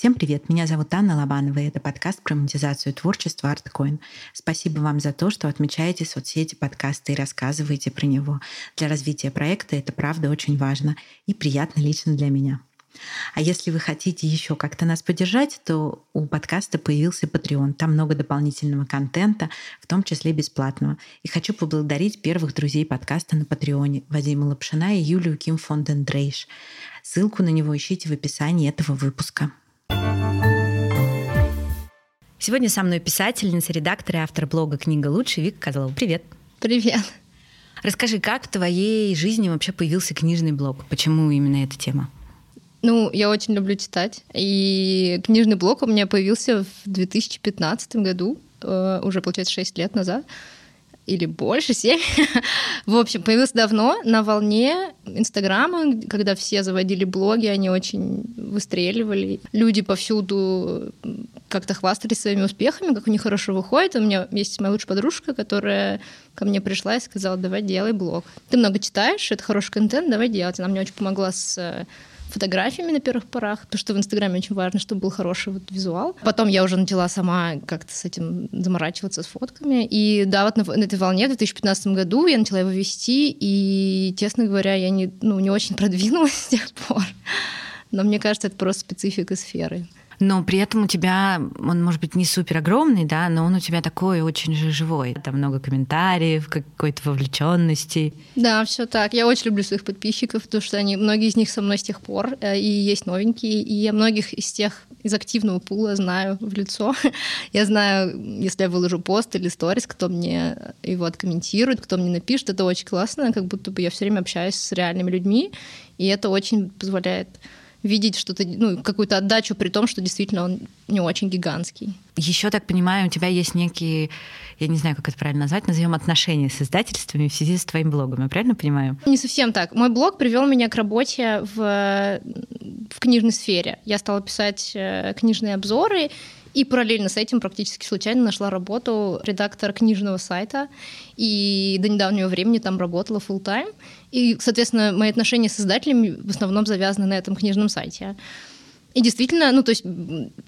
Всем привет, меня зовут Анна Лобанова, и это подкаст про монетизацию творчества ArtCoin. Спасибо вам за то, что отмечаете соцсети подкаста и рассказываете про него. Для развития проекта это правда очень важно и приятно лично для меня. А если вы хотите еще как-то нас поддержать, то у подкаста появился Patreon. Там много дополнительного контента, в том числе бесплатного. И хочу поблагодарить первых друзей подкаста на Патреоне Вадима Лапшина и Юлию Ким фон Дрейш. Ссылку на него ищите в описании этого выпуска. Сегодня со мной писательница, редактор и автор блога «Книга лучше» Вика Козлова. Привет. Привет. Расскажи, как в твоей жизни вообще появился книжный блог? Почему именно эта тема? Ну, я очень люблю читать. И книжный блог у меня появился в 2015 году, э, уже, получается, 6 лет назад или больше, 7. в общем, появился давно на волне Инстаграма, когда все заводили блоги, они очень выстреливали. Люди повсюду как-то хвастались своими успехами, как у них хорошо выходит. У меня есть моя лучшая подружка, которая ко мне пришла и сказала, давай делай блог. Ты много читаешь, это хороший контент, давай делать. Она мне очень помогла с фотографиями на первых порах, потому что в Инстаграме очень важно, чтобы был хороший вот визуал. Потом я уже начала сама как-то с этим заморачиваться, с фотками. И да, вот на, на этой волне в 2015 году я начала его вести, и, честно говоря, я не, ну, не очень продвинулась с тех пор. Но мне кажется, это просто специфика сферы но при этом у тебя, он может быть не супер огромный, да, но он у тебя такой очень же живой. Там много комментариев, какой-то вовлеченности. Да, все так. Я очень люблю своих подписчиков, потому что они, многие из них со мной с тех пор, э, и есть новенькие, и я многих из тех из активного пула знаю в лицо. я знаю, если я выложу пост или сторис, кто мне его откомментирует, кто мне напишет, это очень классно, как будто бы я все время общаюсь с реальными людьми, и это очень позволяет видеть что-то, ну, какую-то отдачу, при том, что действительно он не очень гигантский. Еще так понимаю, у тебя есть некие, я не знаю, как это правильно назвать, назовем отношения с издательствами в связи с твоим блогом. Я правильно понимаю? Не совсем так. Мой блог привел меня к работе в, в книжной сфере. Я стала писать э, книжные обзоры, и параллельно с этим практически случайно нашла работу редактора книжного сайта. И до недавнего времени там работала full time И, соответственно, мои отношения с издателями в основном завязаны на этом книжном сайте. И действительно, ну, то есть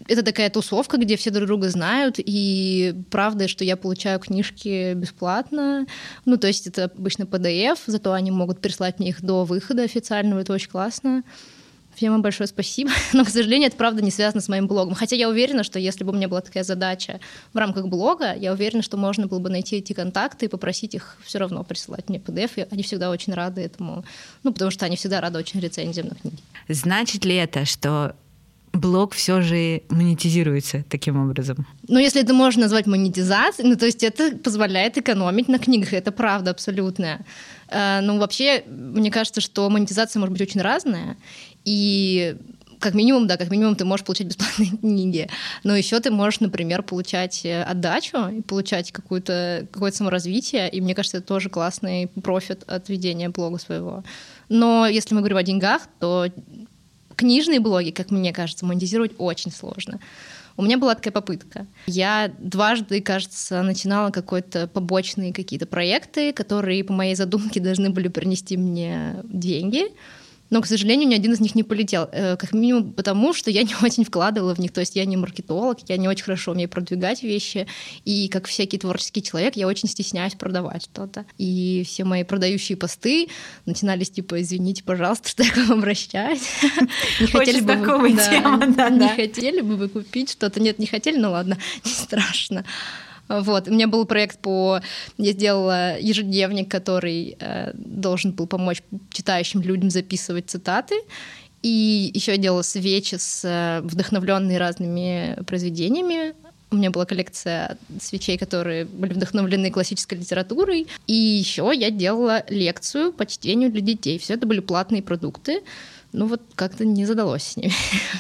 это такая тусовка, где все друг друга знают, и правда, что я получаю книжки бесплатно. Ну, то есть это обычно PDF, зато они могут прислать мне их до выхода официального, это очень классно. Всем вам большое спасибо. Но, к сожалению, это правда не связано с моим блогом. Хотя я уверена, что если бы у меня была такая задача в рамках блога, я уверена, что можно было бы найти эти контакты и попросить их все равно присылать мне PDF. И они всегда очень рады этому. Ну, потому что они всегда рады очень рецензиям на книги. Значит ли это, что блог все же монетизируется таким образом? Ну, если это можно назвать монетизацией, ну, то есть это позволяет экономить на книгах, это правда абсолютная. Э, ну, вообще, мне кажется, что монетизация может быть очень разная, и как минимум, да, как минимум ты можешь получать бесплатные книги, но еще ты можешь, например, получать э, отдачу и получать какое-то какое саморазвитие, и мне кажется, это тоже классный профит от ведения блога своего. Но если мы говорим о деньгах, то книжные блоги, как мне кажется, монетизировать очень сложно. У меня была такая попытка. Я дважды, кажется, начинала какой-то побочные какие-то проекты, которые по моей задумке должны были принести мне деньги но, к сожалению, ни один из них не полетел. Э, как минимум потому, что я не очень вкладывала в них. То есть я не маркетолог, я не очень хорошо умею продвигать вещи. И как всякий творческий человек, я очень стесняюсь продавать что-то. И все мои продающие посты начинались типа «Извините, пожалуйста, что я к вам обращаюсь». Не хотели бы вы... Не хотели бы вы купить что-то? Нет, не хотели? Ну ладно, не страшно. Вот. У меня был проект по... Я сделала ежедневник, который э, должен был помочь читающим людям записывать цитаты. И еще я делала свечи с э, вдохновленные разными произведениями. У меня была коллекция свечей, которые были вдохновлены классической литературой. И еще я делала лекцию по чтению для детей. Все это были платные продукты ну вот как-то не задалось с ними.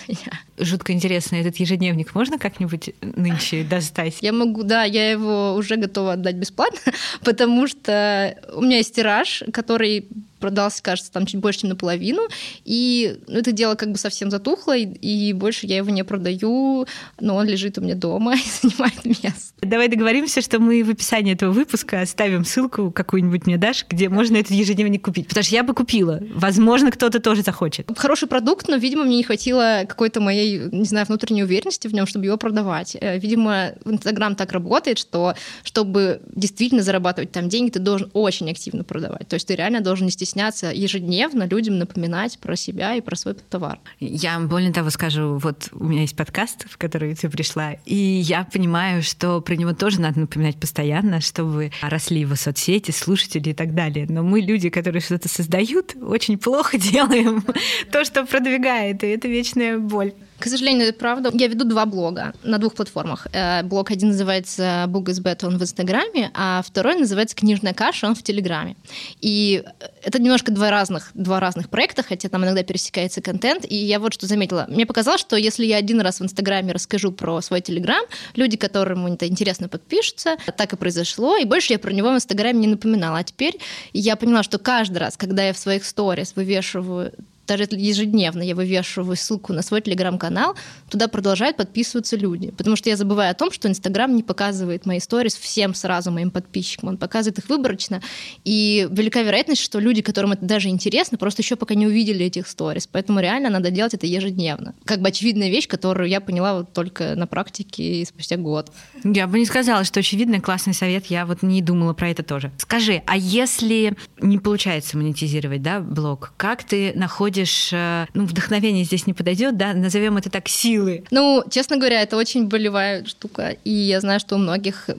Жутко интересно, этот ежедневник можно как-нибудь нынче достать? Я могу, да, я его уже готова отдать бесплатно, потому что у меня есть тираж, который продался, кажется, там чуть больше, чем наполовину, и ну, это дело как бы совсем затухло, и, и больше я его не продаю, но он лежит у меня дома и занимает место. Давай договоримся, что мы в описании этого выпуска оставим ссылку какую-нибудь мне дашь, где можно этот ежедневник купить, потому что я бы купила. Возможно, кто-то тоже захочет. Хороший продукт, но, видимо, мне не хватило какой-то моей, не знаю, внутренней уверенности в нем, чтобы его продавать. Э, видимо, Инстаграм так работает, что чтобы действительно зарабатывать там деньги, ты должен очень активно продавать. То есть ты реально должен не стесняться ежедневно людям напоминать про себя и про свой товар. Я более того скажу, вот у меня есть подкаст, в который ты пришла, и я понимаю, что про него тоже надо напоминать постоянно, чтобы росли его соцсети, слушатели и так далее. Но мы, люди, которые что-то создают, очень плохо делаем то, что продвигает, и это вечная боль. К сожалению, это правда. Я веду два блога на двух платформах. Э, блог один называется Book is Better, он в Инстаграме, а второй называется Книжная каша, он в Телеграме. И это немножко два разных, два разных проекта, хотя там иногда пересекается контент. И я вот что заметила. Мне показалось, что если я один раз в Инстаграме расскажу про свой Телеграм, люди, которым это интересно, подпишутся. Так и произошло. И больше я про него в Инстаграме не напоминала. А теперь я поняла, что каждый раз, когда я в своих сторис вывешиваю даже ежедневно я вывешиваю ссылку на свой телеграм-канал, туда продолжают подписываться люди. Потому что я забываю о том, что Инстаграм не показывает мои сторис всем сразу моим подписчикам. Он показывает их выборочно. И велика вероятность, что люди, которым это даже интересно, просто еще пока не увидели этих сторис. Поэтому реально надо делать это ежедневно. Как бы очевидная вещь, которую я поняла вот только на практике и спустя год. Я бы не сказала, что очевидный классный совет. Я вот не думала про это тоже. Скажи, а если не получается монетизировать да, блог, как ты находишь находишь, э, ну, вдохновение здесь не подойдет, да, назовем это так, силы? Ну, честно говоря, это очень болевая штука. И я знаю, что у многих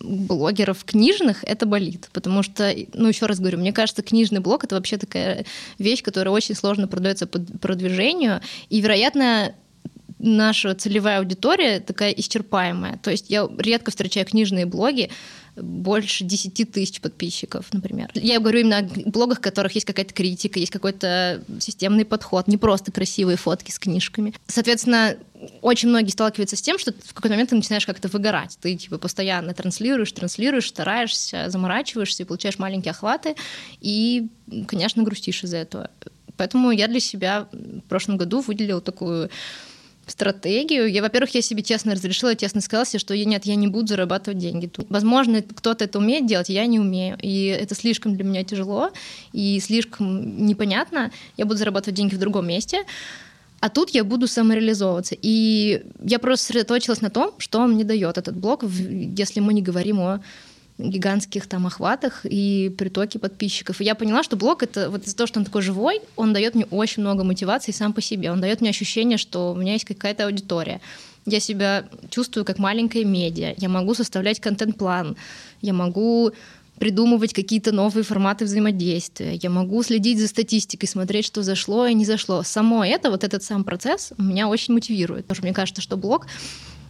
блогеров книжных это болит, потому что, ну, еще раз говорю, мне кажется, книжный блог это вообще такая вещь, которая очень сложно продается по продвижению, и, вероятно, наша целевая аудитория такая исчерпаемая. То есть я редко встречаю книжные блоги, больше 10 тысяч подписчиков, например. Я говорю именно о блогах, в которых есть какая-то критика, есть какой-то системный подход, не просто красивые фотки с книжками. Соответственно, очень многие сталкиваются с тем, что в какой-то момент ты начинаешь как-то выгорать. Ты типа постоянно транслируешь, транслируешь, стараешься, заморачиваешься, получаешь маленькие охваты и, конечно, грустишь из-за этого. Поэтому я для себя в прошлом году выделила такую стратегию. Я, во-первых, я себе честно разрешила, честно сказала себе, что нет, я не буду зарабатывать деньги тут. Возможно, кто-то это умеет делать, я не умею. И это слишком для меня тяжело и слишком непонятно. Я буду зарабатывать деньги в другом месте. А тут я буду самореализовываться. И я просто сосредоточилась на том, что мне дает этот блог, если мы не говорим о гигантских там охватах и притоке подписчиков. И я поняла, что блог это вот из-за того, что он такой живой, он дает мне очень много мотивации сам по себе. Он дает мне ощущение, что у меня есть какая-то аудитория. Я себя чувствую как маленькая медиа. Я могу составлять контент-план. Я могу придумывать какие-то новые форматы взаимодействия. Я могу следить за статистикой, смотреть, что зашло и не зашло. Само это, вот этот сам процесс меня очень мотивирует. Потому что мне кажется, что блог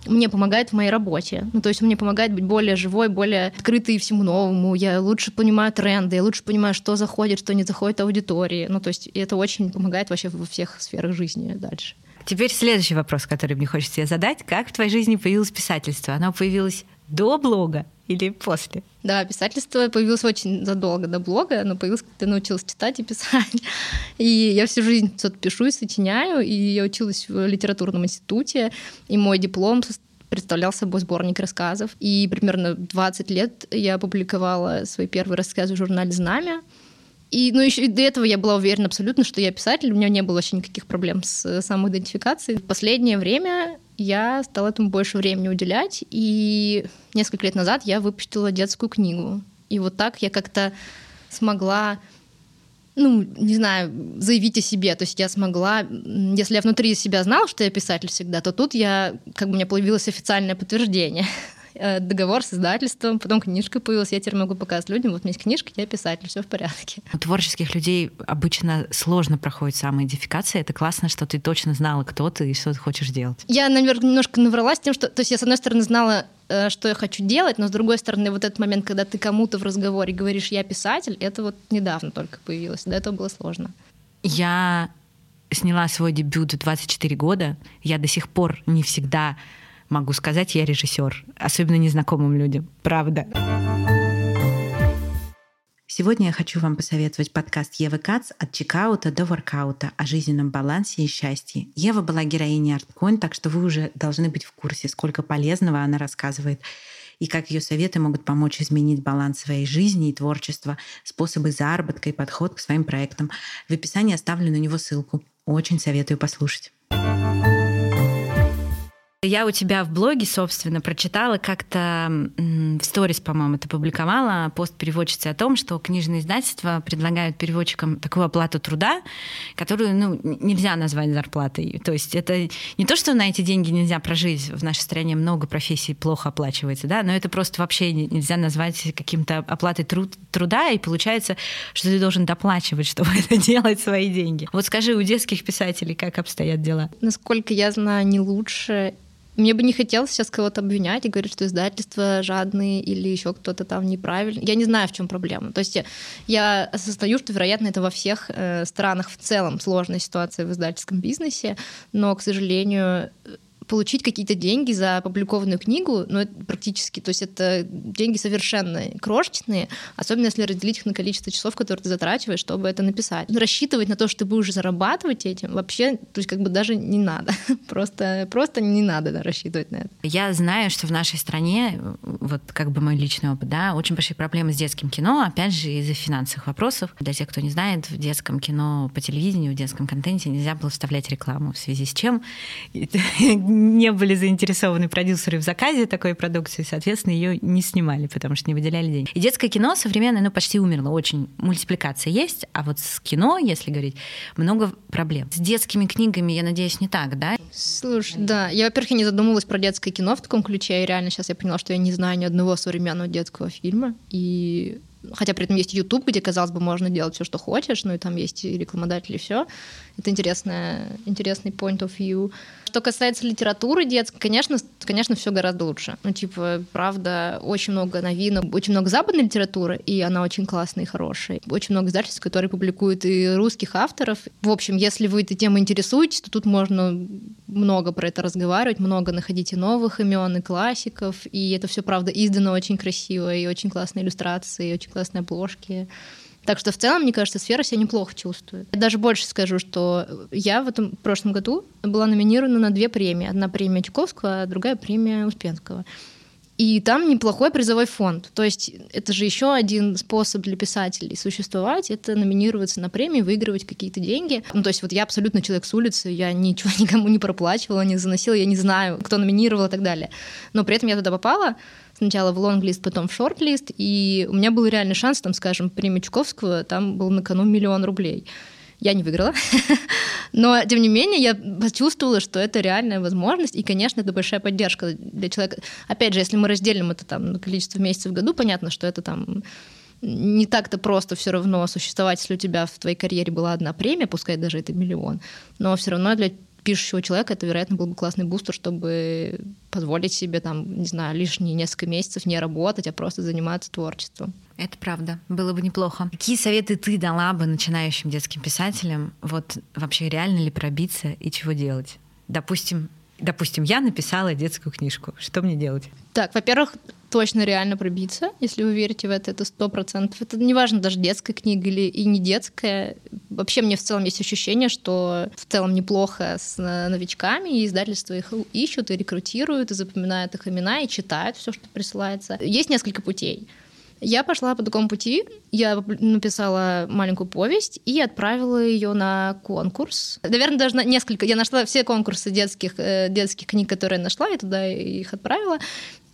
мне помогает в моей работе. Ну, то есть мне помогает быть более живой, более открытой всему новому. Я лучше понимаю тренды, я лучше понимаю, что заходит, что не заходит аудитории. Ну, то есть это очень помогает вообще во всех сферах жизни дальше. Теперь следующий вопрос, который мне хочется тебе задать. Как в твоей жизни появилось писательство? Оно появилось до блога или после? Да, писательство появилось очень задолго до блога. Оно появилось, когда научилась читать и писать. И я всю жизнь что-то пишу и сочиняю. И я училась в литературном институте. И мой диплом представлял собой сборник рассказов. И примерно 20 лет я публиковала свои первые рассказы в журнале «Знамя». И, ну, еще и до этого я была уверена абсолютно, что я писатель, у меня не было вообще никаких проблем с самоидентификацией. В последнее время я стала этому больше времени уделять, и несколько лет назад я выпустила детскую книгу. И вот так я как-то смогла ну, не знаю, заявить о себе. То есть я смогла, если я внутри себя знала, что я писатель всегда, то тут я, как бы у меня появилось официальное подтверждение. Э, договор с издательством, потом книжка появилась, я теперь могу показать людям, вот у меня есть книжка, я писатель, все в порядке. У творческих людей обычно сложно проходит самоидентификация, это классно, что ты точно знала, кто ты и что ты хочешь делать. Я, наверное, немножко навралась тем, что, то есть я, с одной стороны, знала, э, что я хочу делать, но с другой стороны, вот этот момент, когда ты кому-то в разговоре говоришь «я писатель», это вот недавно только появилось, до этого было сложно. Я сняла свой дебют в 24 года, я до сих пор не всегда могу сказать, я режиссер, особенно незнакомым людям. Правда. Сегодня я хочу вам посоветовать подкаст Евы Кац «От чекаута до воркаута» о жизненном балансе и счастье. Ева была героиней ArtCoin, так что вы уже должны быть в курсе, сколько полезного она рассказывает и как ее советы могут помочь изменить баланс своей жизни и творчества, способы заработка и подход к своим проектам. В описании оставлю на него ссылку. Очень советую послушать. Я у тебя в блоге, собственно, прочитала как-то в сторис, по-моему, ты публиковала пост переводчицы о том, что книжные издательства предлагают переводчикам такую оплату труда, которую ну, нельзя назвать зарплатой. То есть это не то, что на эти деньги нельзя прожить. В нашей стране много профессий плохо оплачивается, да, но это просто вообще нельзя назвать каким-то оплатой труд, труда, и получается, что ты должен доплачивать, чтобы это делать свои деньги. Вот скажи, у детских писателей как обстоят дела? Насколько я знаю, не лучше мне бы не хотелось сейчас кого-то обвинять и говорить, что издательства жадные или еще кто-то там неправильный. Я не знаю, в чем проблема. То есть я, я осознаю, что, вероятно, это во всех э, странах в целом сложная ситуация в издательском бизнесе, но, к сожалению, получить какие-то деньги за опубликованную книгу, ну, это практически, то есть это деньги совершенно крошечные, особенно если разделить их на количество часов, которые ты затрачиваешь, чтобы это написать. Но рассчитывать на то, что ты будешь зарабатывать этим, вообще, то есть как бы даже не надо. Просто, просто не надо да, рассчитывать на это. Я знаю, что в нашей стране, вот как бы мой личный опыт, да, очень большие проблемы с детским кино, опять же, из-за финансовых вопросов. Для тех, кто не знает, в детском кино по телевидению, в детском контенте нельзя было вставлять рекламу, в связи с чем не были заинтересованы продюсеры в заказе такой продукции, соответственно, ее не снимали, потому что не выделяли деньги. И детское кино современное, ну, почти умерло. Очень мультипликация есть, а вот с кино, если говорить, много проблем. С детскими книгами, я надеюсь, не так, да? Слушай, да. Я, во-первых, не задумывалась про детское кино в таком ключе, и реально сейчас я поняла, что я не знаю ни одного современного детского фильма, и хотя при этом есть YouTube, где, казалось бы, можно делать все, что хочешь, ну и там есть и рекламодатели, и все. Это интересная, интересный point of view. Что касается литературы детской, конечно, конечно, все гораздо лучше. Ну, типа, правда, очень много новинок, очень много западной литературы, и она очень классная и хорошая. Очень много издательств, которые публикуют и русских авторов. В общем, если вы этой темой интересуетесь, то тут можно много про это разговаривать, много находить и новых имен, и классиков, и это все, правда, издано очень красиво, и очень классные иллюстрации, и очень классные обложки. Так что в целом, мне кажется, сфера себя неплохо чувствует. Я даже больше скажу, что я в этом прошлом году была номинирована на две премии. Одна премия Чуковского, а другая премия Успенского. И там неплохой призовой фонд. То есть это же еще один способ для писателей существовать, это номинироваться на премии, выигрывать какие-то деньги. Ну, то есть вот я абсолютно человек с улицы, я ничего никому не проплачивала, не заносила, я не знаю, кто номинировал и так далее. Но при этом я туда попала, сначала в лонглист, потом в шортлист, и у меня был реальный шанс, там, скажем, премии Чуковского, там был на кону миллион рублей. Я не выиграла, но тем не менее я почувствовала, что это реальная возможность, и, конечно, это большая поддержка для человека. Опять же, если мы разделим это там на количество месяцев в году, понятно, что это там не так-то просто все равно существовать, если у тебя в твоей карьере была одна премия, пускай даже это миллион, но все равно для пишущего человека это, вероятно, был бы классный бустер, чтобы позволить себе, там, не знаю, лишние несколько месяцев не работать, а просто заниматься творчеством. Это правда. Было бы неплохо. Какие советы ты дала бы начинающим детским писателям? Вот вообще реально ли пробиться и чего делать? Допустим, допустим, я написала детскую книжку. Что мне делать? Так, во-первых, точно реально пробиться, если вы верите в это, это сто процентов. Это неважно, даже детская книга или и не детская. Вообще мне в целом есть ощущение, что в целом неплохо с новичками, и издательства их ищут, и рекрутируют, и запоминают их имена, и читают все, что присылается. Есть несколько путей. Я пошла по такому пути. Я написала маленькую повесть и отправила ее на конкурс. Наверное, даже на несколько. Я нашла все конкурсы детских, э, детских книг, которые я нашла, и туда их отправила.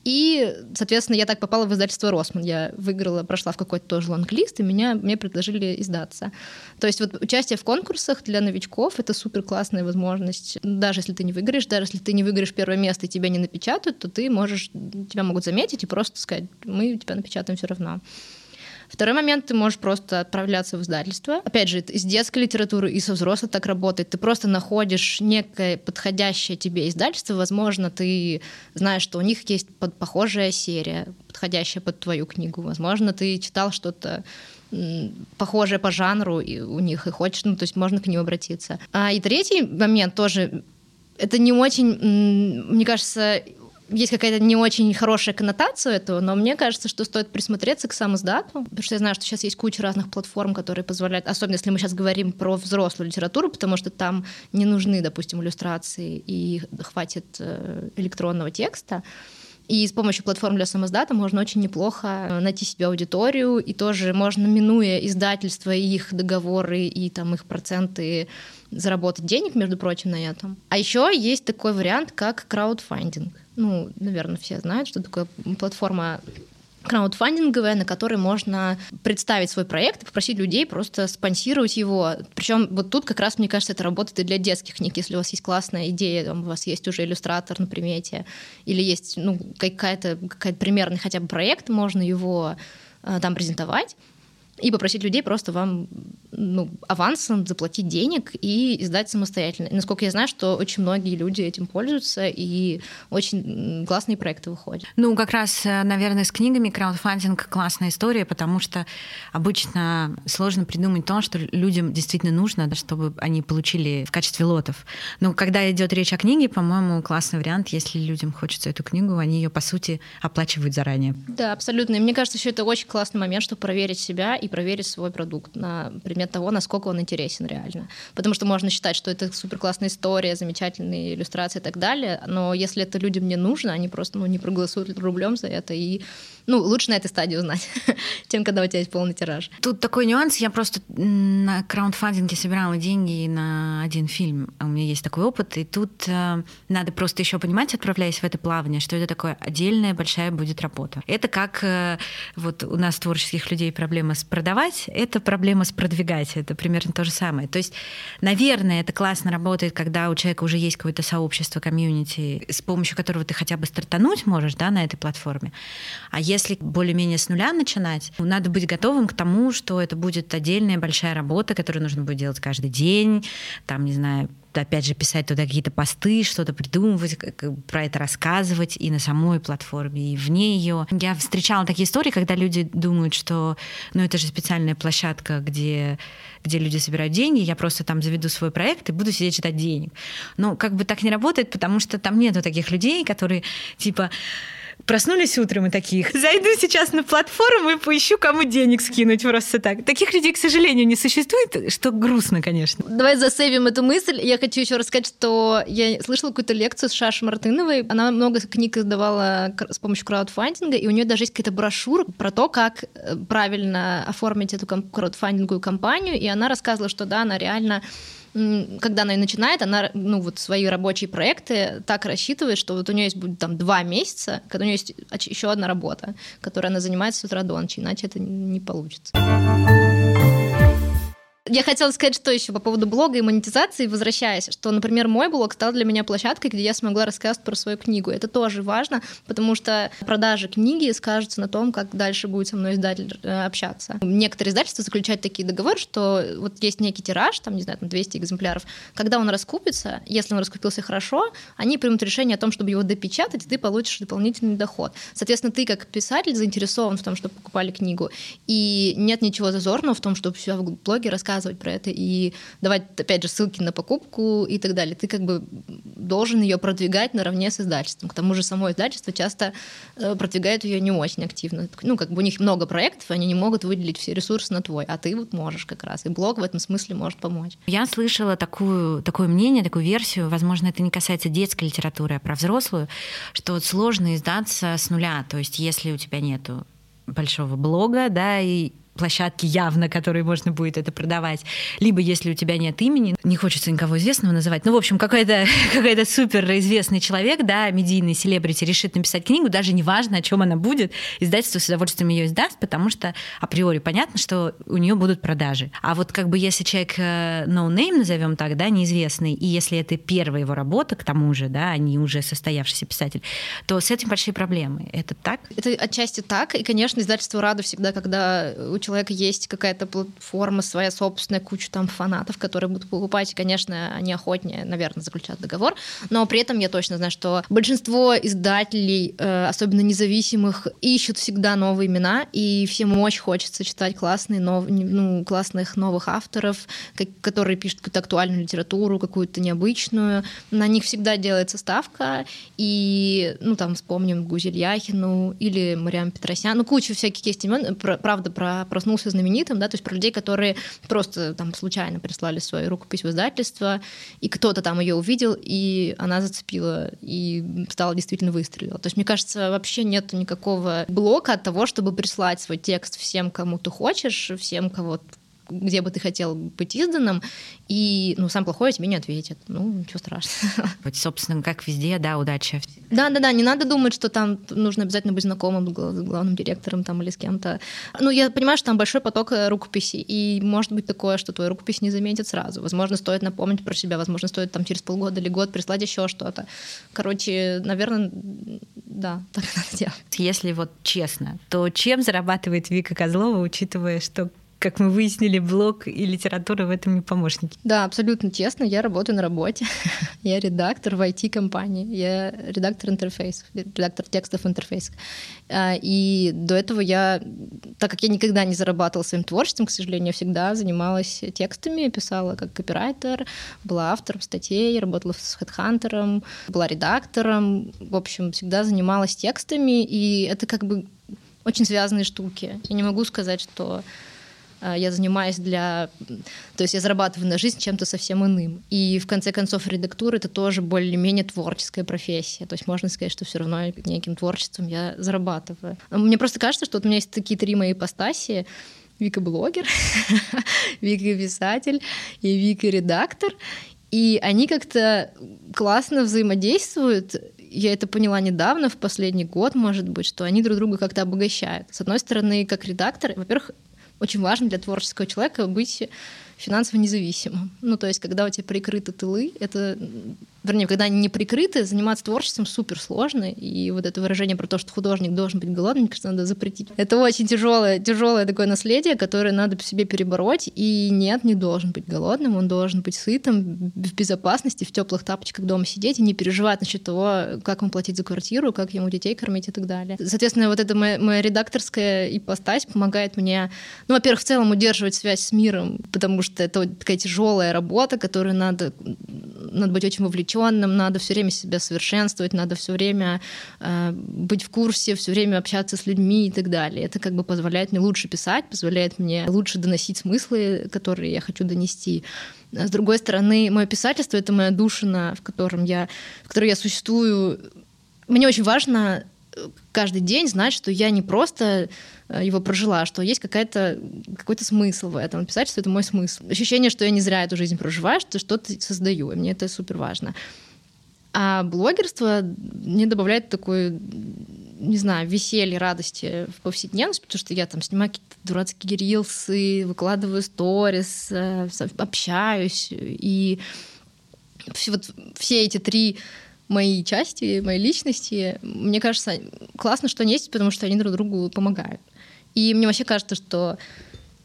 И, соответственно, я так попала в издательство «Росман». Я выиграла, прошла в какой-то тоже лонглист, и меня, мне предложили издаться. То есть вот участие в конкурсах для новичков — это супер классная возможность. Даже если ты не выиграешь, даже если ты не выиграешь первое место и тебя не напечатают, то ты можешь, тебя могут заметить и просто сказать, мы тебя напечатаем все равно. Второй момент, ты можешь просто отправляться в издательство. Опять же, из детской литературы и со взрослой так работает. Ты просто находишь некое подходящее тебе издательство. Возможно, ты знаешь, что у них есть похожая серия, подходящая под твою книгу. Возможно, ты читал что-то похожее по жанру у них и хочешь, ну, то есть можно к ним обратиться. А и третий момент тоже, это не очень, мне кажется, есть какая-то не очень хорошая коннотация этого, но мне кажется, что стоит присмотреться к сам издату, потому что я знаю, что сейчас есть куча разных платформ, которые позволяют, особенно если мы сейчас говорим про взрослую литературу, потому что там не нужны, допустим, иллюстрации и хватит э, электронного текста. И с помощью платформ для самоздата можно очень неплохо э, найти себе аудиторию, и тоже можно, минуя издательства и их договоры, и там их проценты, заработать денег, между прочим, на этом. А еще есть такой вариант, как краудфандинг. Ну, наверное, все знают, что такое платформа краудфандинговая, на которой можно представить свой проект и попросить людей просто спонсировать его. Причем вот тут как раз, мне кажется, это работает и для детских книг. Если у вас есть классная идея, там, у вас есть уже иллюстратор на примете, или есть ну, какая-то какая примерный хотя бы проект, можно его э, там презентовать и попросить людей просто вам ну, авансом заплатить денег и издать самостоятельно. И, насколько я знаю, что очень многие люди этим пользуются, и очень классные проекты выходят. Ну, как раз, э, наверное, с книгами краудфандинг классная история, потому что обычно сложно придумать то, что людям действительно нужно, чтобы они получили в качестве лотов. Но когда идет речь о книге, по-моему, классный вариант, если людям хочется эту книгу, они ее, по сути, оплачивают заранее. Да, абсолютно. И мне кажется, что это очень классный момент, чтобы проверить себя и проверить свой продукт на предмет того, насколько он интересен реально. Потому что можно считать, что это супер классная история, замечательные иллюстрации и так далее, но если это людям не нужно, они просто ну, не проголосуют рублем за это и ну, лучше на этой стадии узнать, чем когда у тебя есть полный тираж. Тут такой нюанс. Я просто на краундфандинге собирала деньги на один фильм. У меня есть такой опыт. И тут э, надо просто еще понимать, отправляясь в это плавание, что это такое отдельная большая будет работа. Это как э, вот у нас творческих людей проблема с продавать, это проблема с продвигать. Это примерно то же самое. То есть, наверное, это классно работает, когда у человека уже есть какое-то сообщество, комьюнити, с помощью которого ты хотя бы стартануть можешь да, на этой платформе. А если более-менее с нуля начинать, надо быть готовым к тому, что это будет отдельная большая работа, которую нужно будет делать каждый день, там, не знаю, опять же, писать туда какие-то посты, что-то придумывать, про это рассказывать и на самой платформе, и вне ее. Я встречала такие истории, когда люди думают, что ну, это же специальная площадка, где, где люди собирают деньги, я просто там заведу свой проект и буду сидеть читать денег. Но как бы так не работает, потому что там нету таких людей, которые типа Проснулись утром и таких. Зайду сейчас на платформу и поищу, кому денег скинуть просто так. Таких людей, к сожалению, не существует, что грустно, конечно. Давай засейвим эту мысль. Я хочу еще рассказать, что я слышала какую-то лекцию с Шашей Мартыновой. Она много книг издавала с помощью краудфандинга, и у нее даже есть какая-то брошюра про то, как э, правильно оформить эту краудфандинговую кампанию, и она рассказывала, что да, она реально когда она начинает, она ну, вот свои рабочие проекты так рассчитывает, что вот у нее есть будет там два месяца, когда у нее есть еще одна работа, которой она занимается с утра до ночи, иначе это не получится. Я хотела сказать, что еще по поводу блога и монетизации, возвращаясь, что, например, мой блог стал для меня площадкой, где я смогла рассказать про свою книгу. Это тоже важно, потому что продажи книги скажутся на том, как дальше будет со мной издатель э, общаться. Некоторые издательства заключают такие договоры, что вот есть некий тираж, там, не знаю, там 200 экземпляров. Когда он раскупится, если он раскупился хорошо, они примут решение о том, чтобы его допечатать, и ты получишь дополнительный доход. Соответственно, ты как писатель заинтересован в том, чтобы покупали книгу, и нет ничего зазорного в том, чтобы все в блоге рассказывать рассказывать про это и давать, опять же, ссылки на покупку и так далее. Ты как бы должен ее продвигать наравне с издательством. К тому же само издательство часто э, продвигает ее не очень активно. Ну, как бы у них много проектов, они не могут выделить все ресурсы на твой, а ты вот можешь как раз. И блог в этом смысле может помочь. Я слышала такую, такое мнение, такую версию, возможно, это не касается детской литературы, а про взрослую, что вот сложно издаться с нуля. То есть если у тебя нету большого блога, да, и площадки явно, которые можно будет это продавать. Либо если у тебя нет имени, не хочется никого известного называть. Ну, в общем, какой-то какой супер известный человек, да, медийный селебрити решит написать книгу, даже неважно, о чем она будет, издательство с удовольствием ее издаст, потому что априори понятно, что у нее будут продажи. А вот как бы если человек э, no name, назовем так, да, неизвестный, и если это первая его работа, к тому же, да, а не уже состоявшийся писатель, то с этим большие проблемы. Это так? Это отчасти так. И, конечно, издательство рада всегда, когда у человека есть какая-то платформа своя собственная, куча там фанатов, которые будут покупать, конечно, они охотнее, наверное, заключат договор, но при этом я точно знаю, что большинство издателей, э, особенно независимых, ищут всегда новые имена, и всем очень хочется читать классные, нов... ну, классных новых авторов, которые пишут какую-то актуальную литературу, какую-то необычную. На них всегда делается ставка, и, ну, там, вспомним Гузель Яхину или Мариам Петросян, ну, куча всяких есть имен, правда, про проснулся знаменитым, да, то есть про людей, которые просто там случайно прислали свою рукопись в издательство, и кто-то там ее увидел, и она зацепила, и стала действительно выстрелила. То есть, мне кажется, вообще нет никакого блока от того, чтобы прислать свой текст всем, кому ты хочешь, всем, кого где бы ты хотел быть изданным, и ну, сам плохой тебе не ответит. Ну, ничего страшного. Вот, собственно, как везде, да, удача. Да-да-да, не надо думать, что там нужно обязательно быть знакомым с главным директором там, или с кем-то. Ну, я понимаю, что там большой поток э, рукописей, и может быть такое, что твою рукопись не заметят сразу. Возможно, стоит напомнить про себя, возможно, стоит там через полгода или год прислать еще что-то. Короче, наверное, да, так надо делать. Если вот честно, то чем зарабатывает Вика Козлова, учитывая, что как мы выяснили, блог и литература в этом не помощники. Да, абсолютно честно. Я работаю на работе. я редактор в IT-компании. Я редактор интерфейсов, редактор текстов интерфейсов. А, и до этого я, так как я никогда не зарабатывала своим творчеством, к сожалению, я всегда занималась текстами, писала как копирайтер, была автором статей, работала с HeadHunter, была редактором. В общем, всегда занималась текстами, и это как бы очень связанные штуки. Я не могу сказать, что я занимаюсь для... То есть я зарабатываю на жизнь чем-то совсем иным. И в конце концов редактура — это тоже более-менее творческая профессия. То есть можно сказать, что все равно неким творчеством я зарабатываю. Мне просто кажется, что вот у меня есть такие три мои ипостаси. Вика блогер, Вика писатель и Вика редактор. И они как-то классно взаимодействуют. Я это поняла недавно, в последний год, может быть, что они друг друга как-то обогащают. С одной стороны, как редактор, во-первых, очень важно для творческого человека быть финансово независимым. Ну, то есть, когда у тебя прикрыты тылы, это вернее, когда они не прикрыты, заниматься творчеством супер сложно. И вот это выражение про то, что художник должен быть голодным, мне кажется, надо запретить. Это очень тяжелое, тяжелое такое наследие, которое надо по себе перебороть. И нет, не должен быть голодным, он должен быть сытым, в безопасности, в теплых тапочках дома сидеть и не переживать насчет того, как ему платить за квартиру, как ему детей кормить и так далее. Соответственно, вот эта моя, моя редакторская ипостась помогает мне, ну, во-первых, в целом удерживать связь с миром, потому что это такая тяжелая работа, которую надо, надо быть очень вовлеченным надо все время себя совершенствовать, надо все время э, быть в курсе, все время общаться с людьми и так далее. Это как бы позволяет мне лучше писать, позволяет мне лучше доносить смыслы, которые я хочу донести. А с другой стороны, мое писательство — это моя душина, в, котором я, в которой я существую. Мне очень важно э, каждый день знать, что я не просто его прожила, что есть какая-то, какой-то смысл в этом. Писательство — это мой смысл. Ощущение, что я не зря эту жизнь проживаю, что что-то создаю, и мне это супер важно. А блогерство мне добавляет такой, не знаю, веселье, радости в повседневность, потому что я там снимаю какие-то дурацкие рилсы, выкладываю сторис, э, общаюсь, и вот все эти три мои части, мои личности, мне кажется, классно, что они есть, потому что они друг другу помогают. И мне вообще кажется, что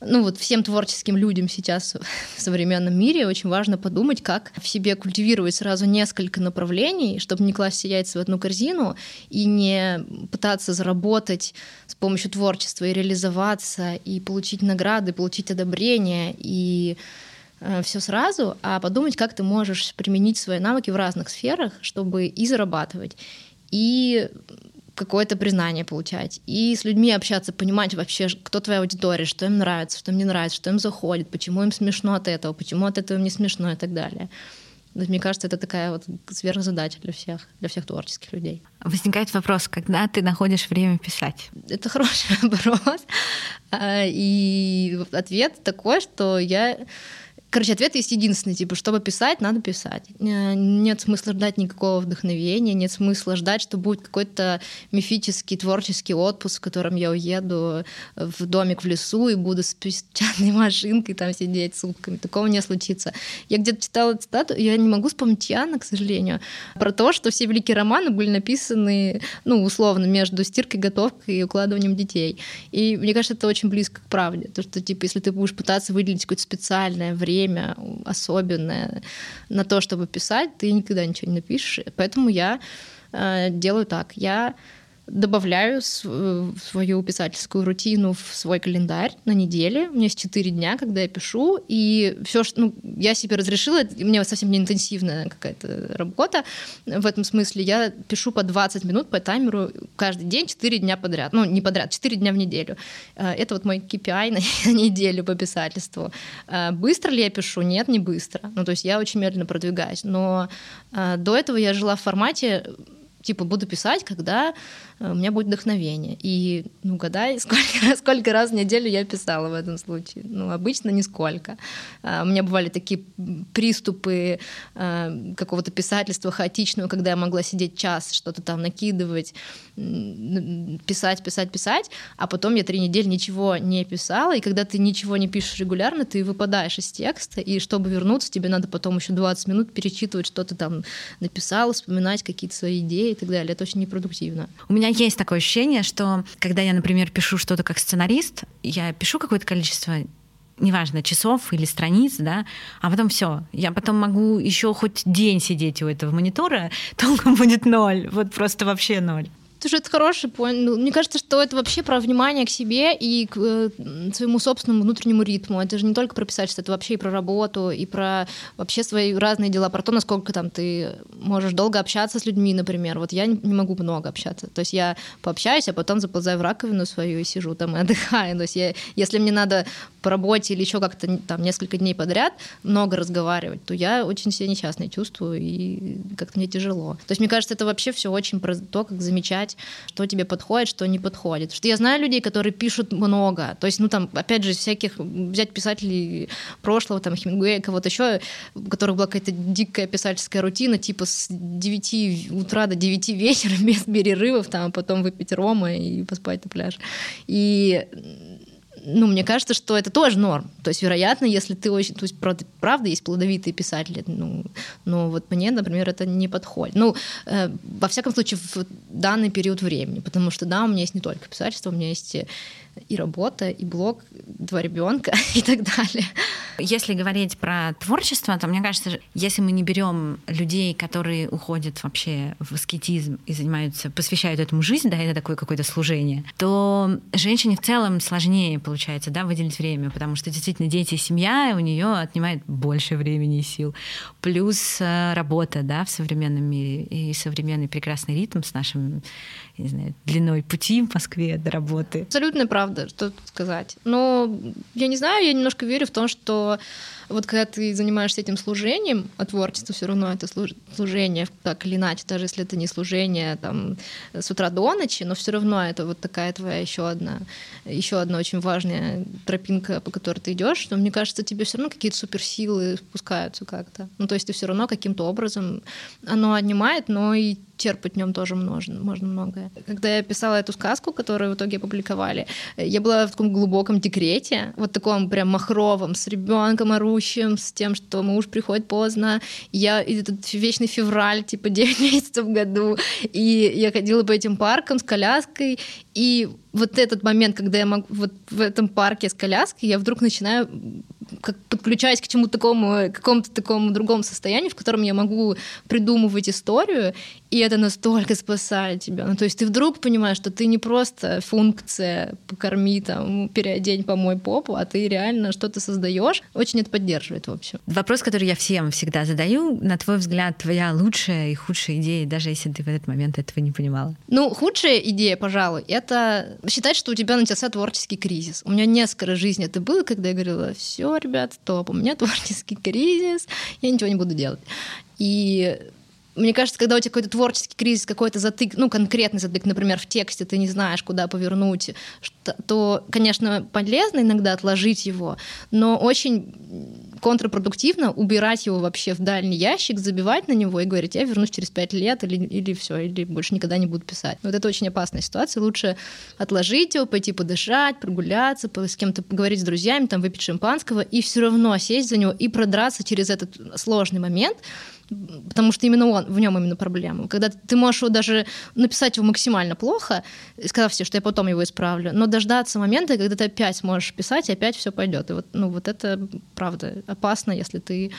ну вот всем творческим людям сейчас в современном мире очень важно подумать, как в себе культивировать сразу несколько направлений, чтобы не класть все яйца в одну корзину и не пытаться заработать с помощью творчества и реализоваться, и получить награды, получить одобрение, и Э, все сразу, а подумать, как ты можешь применить свои навыки в разных сферах, чтобы и зарабатывать, и какое-то признание получать, и с людьми общаться, понимать вообще, кто твоя аудитория, что им нравится, что им не нравится, что им заходит, почему им смешно от этого, почему от этого им не смешно и так далее. Мне кажется, это такая вот сверхзадача для всех, для всех творческих людей. Возникает вопрос, когда ты находишь время писать? Это хороший вопрос. А, и ответ такой, что я Короче, ответ есть единственный, типа, чтобы писать, надо писать. Э, нет смысла ждать никакого вдохновения, нет смысла ждать, что будет какой-то мифический творческий отпуск, в котором я уеду в домик в лесу и буду с песчаной машинкой там сидеть сутками. Такого не случится. Я где-то читала цитату, я не могу вспомнить Яна, к сожалению, про то, что все великие романы были написаны, ну, условно, между стиркой, готовкой и укладыванием детей. И мне кажется, это очень близко к правде. То, что, типа, если ты будешь пытаться выделить какое-то специальное время, время особенное на то, чтобы писать, ты никогда ничего не напишешь. Поэтому я э, делаю так. Я добавляю свою писательскую рутину в свой календарь на неделе. У меня есть 4 дня, когда я пишу, и все, что ну, я себе разрешила, у меня совсем не интенсивная какая-то работа. В этом смысле я пишу по 20 минут по таймеру каждый день, 4 дня подряд. Ну, не подряд, 4 дня в неделю. Э, это вот мой KPI на неделю по писательству. Э, быстро ли я пишу? Нет, не быстро. Ну, то есть я очень медленно продвигаюсь. Но э, до этого я жила в формате типа буду писать, когда Э, у меня будет вдохновение. И, ну, гадай, сколько, сколько раз в неделю я писала в этом случае. Ну, обычно нисколько. Э, у меня бывали такие приступы э, какого-то писательства хаотичного, когда я могла сидеть час, что-то там накидывать, писать, писать, писать, а потом я три недели ничего не писала, и когда ты ничего не пишешь регулярно, ты выпадаешь из текста, и чтобы вернуться, тебе надо потом еще 20 минут перечитывать, что ты там написал, вспоминать какие-то свои идеи и так далее. Это очень непродуктивно. У меня есть такое ощущение, что когда я, например, пишу что-то как сценарист, я пишу какое-то количество неважно, часов или страниц, да, а потом все. Я потом могу еще хоть день сидеть у этого монитора, толком будет ноль, вот просто вообще ноль. Слушай, это хороший point. Ну, мне кажется, что это вообще про внимание к себе и к э, своему собственному внутреннему ритму. Это же не только про писательство, это вообще и про работу, и про вообще свои разные дела, про то, насколько там ты можешь долго общаться с людьми, например. Вот я не могу много общаться. То есть я пообщаюсь, а потом заползаю в раковину свою и сижу там и отдыхаю. То есть я, если мне надо по работе или еще как-то там несколько дней подряд много разговаривать, то я очень себя несчастной чувствую и как-то мне тяжело. То есть мне кажется, это вообще все очень про то, как замечать, что тебе подходит, что не подходит. Потому что я знаю людей, которые пишут много. То есть, ну там, опять же, всяких взять писателей прошлого, там, Хемингуэя, кого-то еще, у которых была какая-то дикая писательская рутина, типа с 9 утра до 9 вечера без перерывов, там, а потом выпить рома и поспать на пляж. И ну, мне кажется, что это тоже норм. То есть, вероятно, если ты очень... То есть, правда, правда есть плодовитые писатели, ну, но вот мне, например, это не подходит. Ну, э, во всяком случае, в данный период времени, потому что, да, у меня есть не только писательство, у меня есть и работа, и блог, два ребенка и так далее. Если говорить про творчество, то мне кажется, если мы не берем людей, которые уходят вообще в аскетизм и занимаются, посвящают этому жизнь, да, это такое какое-то служение, то женщине в целом сложнее получается, да, выделить время, потому что действительно дети и семья у нее отнимает больше времени и сил. Плюс э, работа, да, в современном мире и современный прекрасный ритм с нашим, не знаю, длиной пути в Москве до работы. Абсолютно правда, что тут сказать. Но я не знаю, я немножко верю в том, что вот когда ты занимаешься этим служением, а творчество все равно это служение, так или иначе, даже если это не служение там с утра до ночи, но все равно это вот такая твоя еще одна, еще одна очень важная тропинка, по которой ты идешь, что мне кажется, тебе все равно какие-то суперсилы спускаются как-то. Ну, то есть ты все равно каким-то образом оно отнимает, но и черпать в нем тоже можно, можно многое. Когда я писала эту сказку, которую в итоге опубликовали, я была в таком глубоком декрете, вот таком прям махровом, с ребенком орущим, с тем, что муж приходит поздно. Я этот вечный февраль, типа 9 месяцев в году, и я ходила по этим паркам с коляской, и вот этот момент, когда я могу вот в этом парке с коляской, я вдруг начинаю как подключаясь к чему-то такому, к какому-то такому другому состоянию, в котором я могу придумывать историю, и это настолько спасает тебя. Ну, то есть ты вдруг понимаешь, что ты не просто функция покорми, там, переодень, помой попу, а ты реально что-то создаешь. Очень это поддерживает, в общем. Вопрос, который я всем всегда задаю, на твой взгляд, твоя лучшая и худшая идея, даже если ты в этот момент этого не понимала? Ну, худшая идея, пожалуй, это считать, что у тебя начался творческий кризис. У меня несколько жизни это было, когда я говорила, все, ребят, стоп, у меня творческий кризис, я ничего не буду делать. И мне кажется, когда у тебя какой-то творческий кризис, какой-то затык, ну, конкретный затык, например, в тексте, ты не знаешь, куда повернуть, то, конечно, полезно иногда отложить его, но очень контрпродуктивно убирать его вообще в дальний ящик, забивать на него и говорить, я вернусь через пять лет или, или все, или больше никогда не буду писать. Вот это очень опасная ситуация. Лучше отложить его, пойти подышать, прогуляться, с кем-то поговорить с друзьями, там выпить шампанского и все равно сесть за него и продраться через этот сложный момент, потому что именно он, в нем именно проблема. Когда ты можешь его даже написать его максимально плохо, сказав себе, что я потом его исправлю, но дождаться момента, когда ты опять сможешь писать, и опять все пойдет. И вот, ну, вот это правда опасно, если ты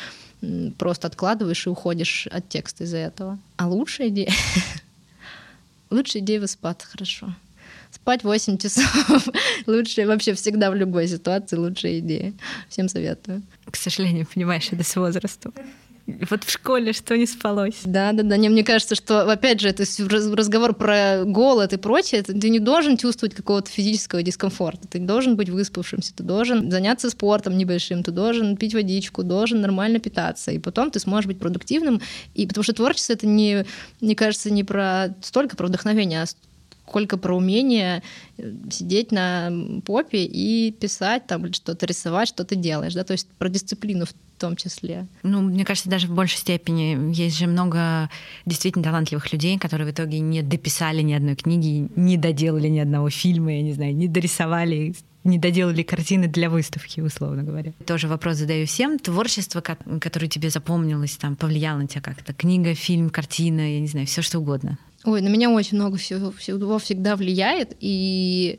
просто откладываешь и уходишь от текста из-за этого. А лучшая идея... Лучшая идея выспаться хорошо. Спать 8 часов. Лучше вообще всегда в любой ситуации лучшая идея. Всем советую. К сожалению, понимаешь, это с возрастом. Вот в школе что не спалось. Да, да, да. Не, мне кажется, что, опять же, это разговор про голод и прочее. Ты не должен чувствовать какого-то физического дискомфорта. Ты должен быть выспавшимся, ты должен заняться спортом небольшим, ты должен пить водичку, должен нормально питаться. И потом ты сможешь быть продуктивным. И потому что творчество это не, мне кажется, не про столько про вдохновение, а сколько про умение э, сидеть на попе и писать там или что-то рисовать, что ты делаешь, да, то есть про дисциплину в том числе. Ну, мне кажется, даже в большей степени есть же много действительно талантливых людей, которые в итоге не дописали ни одной книги, не доделали ни одного фильма, я не знаю, не дорисовали не доделали картины для выставки, условно говоря. Тоже вопрос задаю всем. Творчество, которое тебе запомнилось, там, повлияло на тебя как-то? Книга, фильм, картина, я не знаю, все что угодно. Ой, на меня очень много всего, всего всегда влияет. И,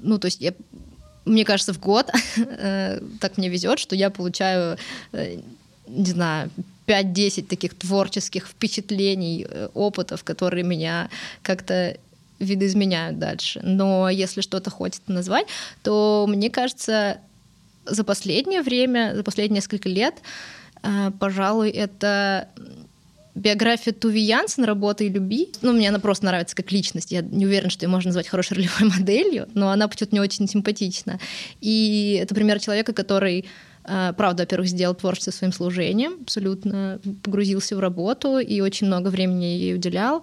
ну, то есть я мне кажется, в год э, так мне везет, что я получаю, э, не знаю, 5-10 таких творческих впечатлений, э, опытов, которые меня как-то видоизменяют дальше. Но если что-то хочется назвать, то мне кажется, за последнее время, за последние несколько лет, пожалуй, это биография Туви Янсен «Работа и люби». Ну, мне она просто нравится как личность. Я не уверена, что ее можно назвать хорошей ролевой моделью, но она почему-то мне очень симпатична. И это пример человека, который э, правда, во-первых, сделал творчество своим служением, абсолютно погрузился в работу и очень много времени ей уделял.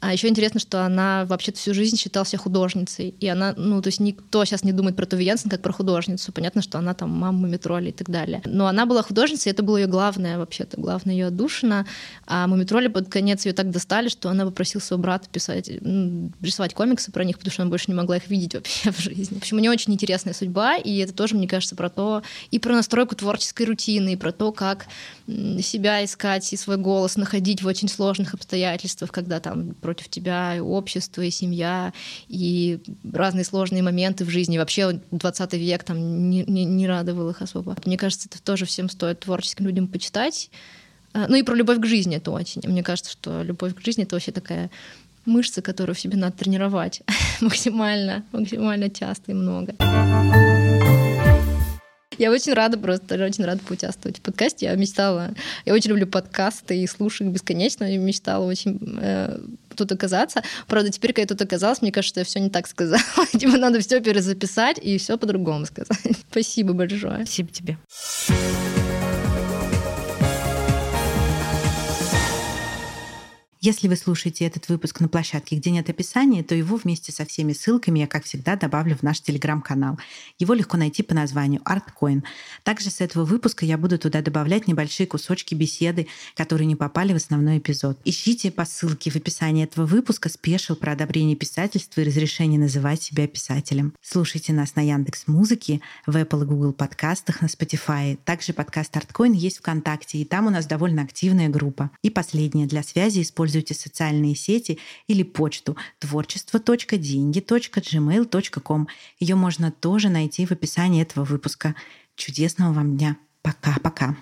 А еще интересно, что она вообще-то всю жизнь считала себя художницей. И она, ну, то есть никто сейчас не думает про Туви Янсен как про художницу. Понятно, что она там мама Мумитроли и так далее. Но она была художницей, и это было ее главное вообще-то, главное ее отдушина. А Мумитроли под конец ее так достали, что она попросила своего брата писать, рисовать комиксы про них, потому что она больше не могла их видеть вообще в жизни. В общем, у нее очень интересная судьба, и это тоже, мне кажется, про то, и про настройку творческой рутины, и про то, как себя искать и свой голос находить в очень сложных обстоятельствах, когда там против тебя и общество, и семья, и разные сложные моменты в жизни. Вообще 20 век там не, не, не радовал их особо. Мне кажется, это тоже всем стоит творческим людям почитать. А, ну и про любовь к жизни это очень. Мне кажется, что любовь к жизни — это вообще такая мышца, которую в себе надо тренировать максимально, максимально часто и много. Я очень рада просто, очень рада поучаствовать в подкасте. Я мечтала, я очень люблю подкасты и слушаю их бесконечно. Я мечтала очень э, тут оказаться. Правда, теперь, когда я тут оказалась, мне кажется, я все не так сказала. Типа надо все перезаписать и все по-другому сказать. Спасибо большое. Спасибо тебе. Если вы слушаете этот выпуск на площадке, где нет описания, то его вместе со всеми ссылками я, как всегда, добавлю в наш телеграм-канал. Его легко найти по названию ArtCoin. Также с этого выпуска я буду туда добавлять небольшие кусочки беседы, которые не попали в основной эпизод. Ищите по ссылке в описании этого выпуска спешил про одобрение писательства и разрешение называть себя писателем. Слушайте нас на Яндекс Музыке, в Apple и Google подкастах, на Spotify. Также подкаст ArtCoin есть ВКонтакте, и там у нас довольно активная группа. И последнее, для связи используйте используйте социальные сети или почту творчество.деньги.gmail.com. Ее можно тоже найти в описании этого выпуска. Чудесного вам дня. Пока-пока.